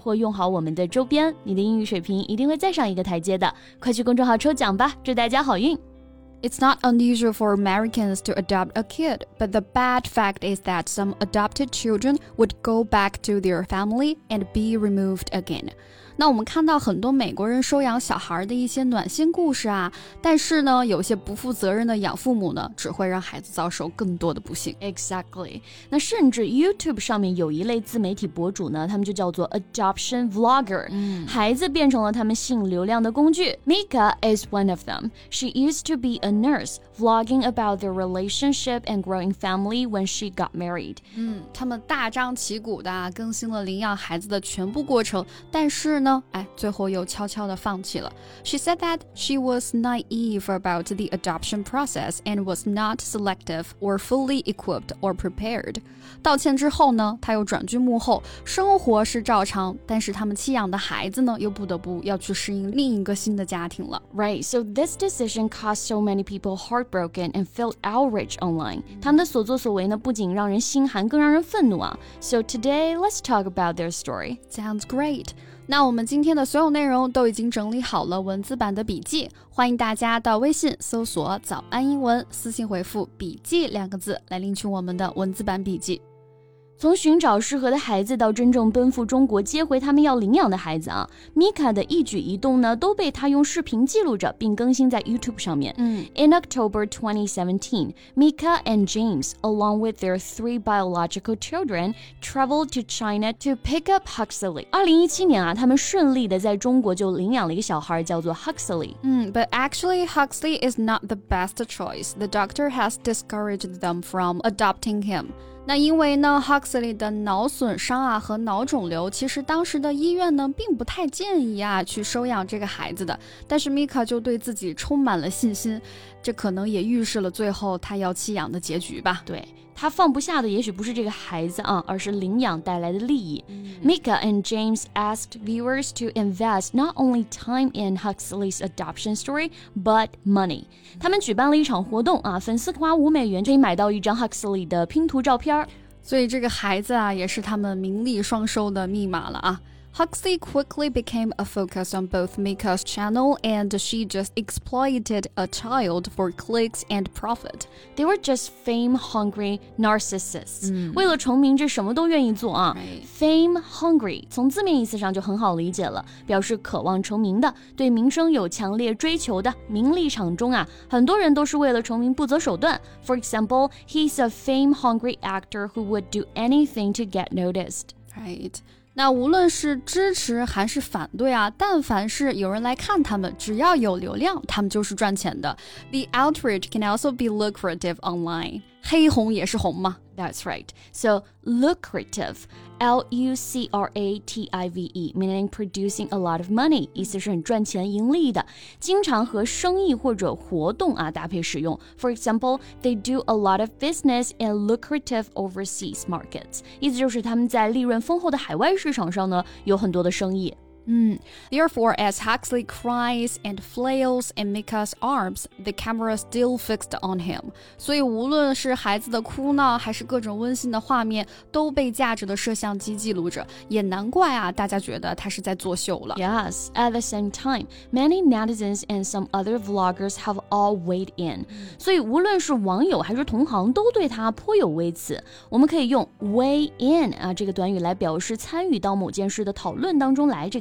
或用好我们的周边，你的英语水平一定会再上一个台阶的。快去公众号抽奖吧，祝大家好运 It's not unusual for Americans to adopt a kid, but the bad fact is that some adopted children would go back to their family and be removed again. 那我们看到很多美国人收养小孩的一些暖心故事啊，但是呢，有些不负责任的养父母呢，只会让孩子遭受更多的不幸。Exactly。那甚至 YouTube 上面有一类自媒体博主呢，他们就叫做 adoption vlogger，、嗯、孩子变成了他们吸引流量的工具。Myka is one of them. She used to be a nurse, vlogging about their relationship and growing family when she got married. 嗯，他们大张旗鼓的更新了领养孩子的全部过程，但是呢。呢，哎，最后又悄悄的放弃了。She said that she was naive about the adoption process and was not selective or fully equipped or prepared。道歉之后呢，她又转居幕后，生活是照常，但是他们弃养的孩子呢，又不得不要去适应另一个新的家庭了。Right, so this decision caused so many people heartbroken and felt outrage online。他们的所作所为呢，不仅让人心寒，更让人愤怒啊。So today, let's talk about their story. Sounds great. 那我们今天的所有内容都已经整理好了文字版的笔记，欢迎大家到微信搜索“早安英文”，私信回复“笔记”两个字来领取我们的文字版笔记。 从寻找适合的孩子到真正奔赴中国接回他们要领养的孩子啊，米卡的一举一动呢都被他用视频记录着，并更新在 YouTube 上面。嗯，In October 2017, Myka and James, along with their three biological children, traveled to China to pick up Huxley. 二零一七年啊，他们顺利的在中国就领养了一个小孩，叫做 Huxley。嗯，But actually, Huxley is not the best choice. The doctor has discouraged them from adopting him. 那因为呢，Huxley 的脑损伤啊和脑肿瘤，其实当时的医院呢并不太建议啊去收养这个孩子的。但是 Mika 就对自己充满了信心，这可能也预示了最后他要弃养的结局吧。对。他放不下的也许不是这个孩子啊，而是领养带来的利益。Mika and James asked viewers to invest not only time in Huxley's adoption story but money。他们举办了一场活动啊，粉丝花五美元可以买到一张 Huxley 的拼图照片。所以这个孩子啊，也是他们名利双收的密码了啊。Huxley quickly became a focus on both Myka's channel and she just exploited a child for clicks and profit. They were just fame hungry narcissists. fame-hungry 从字面意思上就很好理解了，表示渴望成名的，对名声有强烈追求的。名利场中啊，很多人都是为了成名不择手段。For example, he's a fame hungry actor who would do anything to get noticed. Right. 那无论是支持还是反对啊，但凡是有人来看他们，只要有流量，他们就是赚钱的。The outrage can also be lucrative online. 黑红也是红嘛 ？That's right. So lucrative, L U C R A T I V E, meaning producing a lot of money，意思是很赚钱、盈利的，经常和生意或者活动啊搭配使用。For example, they do a lot of business in lucrative overseas markets，意思就是他们在利润丰厚的海外市场上呢有很多的生意。 Mm. Therefore, as Huxley cries and flails in Myka's arms, the camera still fixed on him. 所以，无论是孩子的哭闹，还是各种温馨的画面，都被架着的摄像机记录着。也难怪啊，大家觉得他是在作秀了。Yes, at the same time, many netizens and some other vloggers have all weighed in. Mm. 所以，无论是网友还是同行，都对他颇有微词。我们可以用 weigh in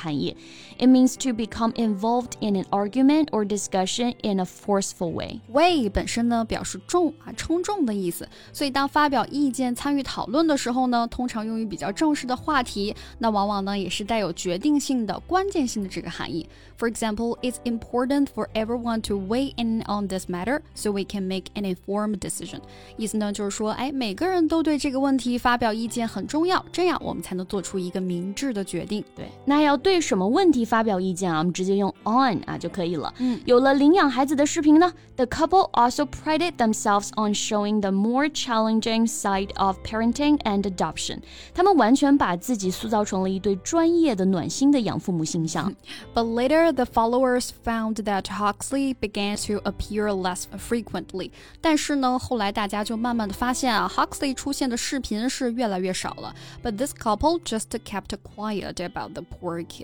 含义。It means to become involved in an argument or discussion in a forceful way. Way 本身呢表示重啊称重的意思，所以当发表意见、参与讨论的时候呢，通常用于比较正式的话题，那往往呢也是带有决定性的、关键性的这个含义。For example, it's important for everyone to weigh in on this matter so we can make an informed decision. 意思呢就是说，哎，每个人都对这个问题发表意见很重要，这样我们才能做出一个明智的决定。对，那要对 什么问题发表意见啊？我们直接用 on 啊就可以了。嗯，有了领养孩子的视频呢，the couple also prided themselves on showing the more challenging side of parenting and adoption. 他们完全把自己塑造成了一对专业的暖心的养父母形象。But later the followers found that Huxley began to appear less frequently. 但是呢，后来大家就慢慢的发现啊，Huxley 出现的视频是越来越少了。But this couple just kept quiet about the poor kid.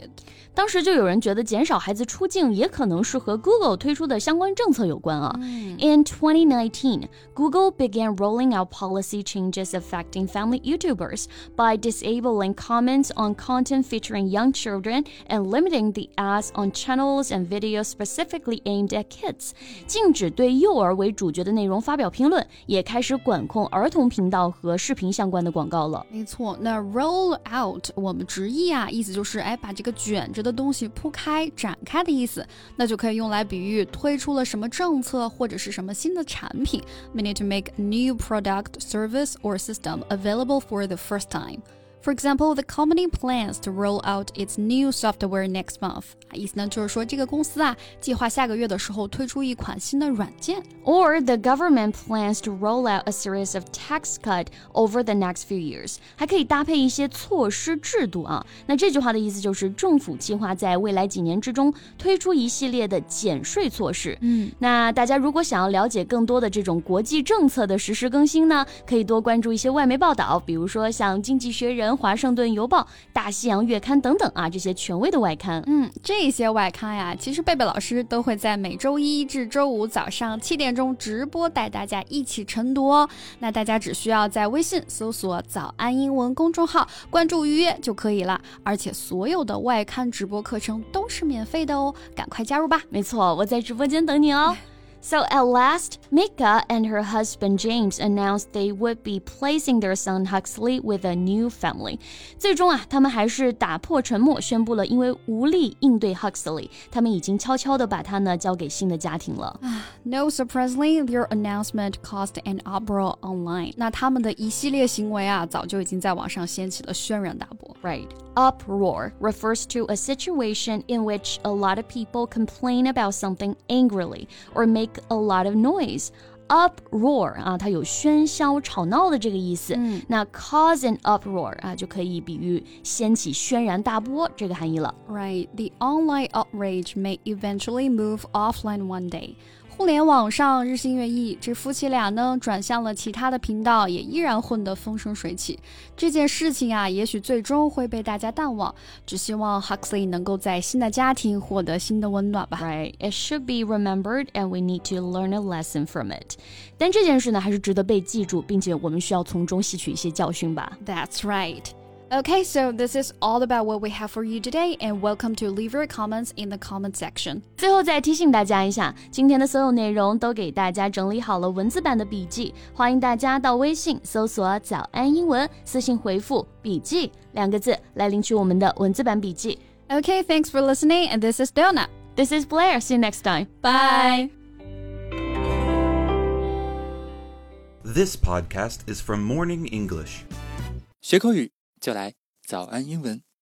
当时就有人觉得减少孩子出镜也可能是和 Google 推出的相关政策有关啊。In 2019, Google began rolling out policy changes affecting family YouTubers by disabling comments on content featuring young children and limiting the ads on channels and videos specifically aimed at kids，禁止对幼儿为主角的内容发表评论，也开始管控儿童频道和视频相关的广告了。没错，那 roll out 我们直译啊，意思就是哎把这个 卷着的东西铺开、展开的意思，那就可以用来比喻推出了什么政策或者是什么新的产品，meaning to make a new product, service or system available for the first time. For example, the company plans to roll out its new software next month. 意思呢就是说这个公司啊计划下个月的时候推出一款新的软件。Or the government plans to roll out a series of tax cut over the next few years. 还可以搭配一些措施制度啊。那这句话的意思就是政府计划在未来几年之中推出一系列的减税措施。嗯，那大家如果想要了解更多的这种国际政策的实时更新呢，可以多关注一些外媒报道，比如说像《经济学人》。华盛顿邮报、大西洋月刊等等啊，这些权威的外刊。嗯，这些外刊呀，其实贝贝老师都会在每周一至周五早上七点钟直播，带大家一起晨读哦。那大家只需要在微信搜索“早安英文”公众号，关注预约就可以了。而且所有的外刊直播课程都是免费的哦，赶快加入吧！没错，我在直播间等你哦。So at last, Myka and her husband James announced they would be placing their son Huxley with a new family。最终啊，他们还是打破沉默，宣布了因为无力应对 Huxley，他们已经悄悄的把他呢交给新的家庭了。No surprisingly, their announcement caused an uproar online。那他们的一系列行为啊，早就已经在网上掀起了轩然大波。Right. Uproar refers to a situation in which a lot of people complain about something angrily or make make a lot of noise. Uproar 啊，它有喧嚣、吵闹的这个意思。嗯，那 cause an uproar 啊，就可以比喻掀起轩然大波这个含义了。Right, the online outrage may eventually move offline one day. 互联网上日新月异，这夫妻俩呢转向了其他的频道，也依然混得风生水起。这件事情啊，也许最终会被大家淡忘。只希望 Huxley 能够在新的家庭获得新的温暖吧。Right, it should be remembered, and we need to learn a lesson from it. 但这件事呢，还是值得被记住，并且我们需要从中吸取一些教训吧。That's right. Okay, so this is all about what we have for you today, and welcome to leave your comments in the comment section. 最后再提醒大家一下，今天的所有内容都给大家整理好了文字版的笔记，欢迎大家到微信搜索“早安英文”，私信回复“笔记”两个字来领取我们的文字版笔记。Okay, thanks for listening, and this is Donna. This is Blair. See you next time. Bye. This podcast is from Morning English. 学口语 就来早安英文。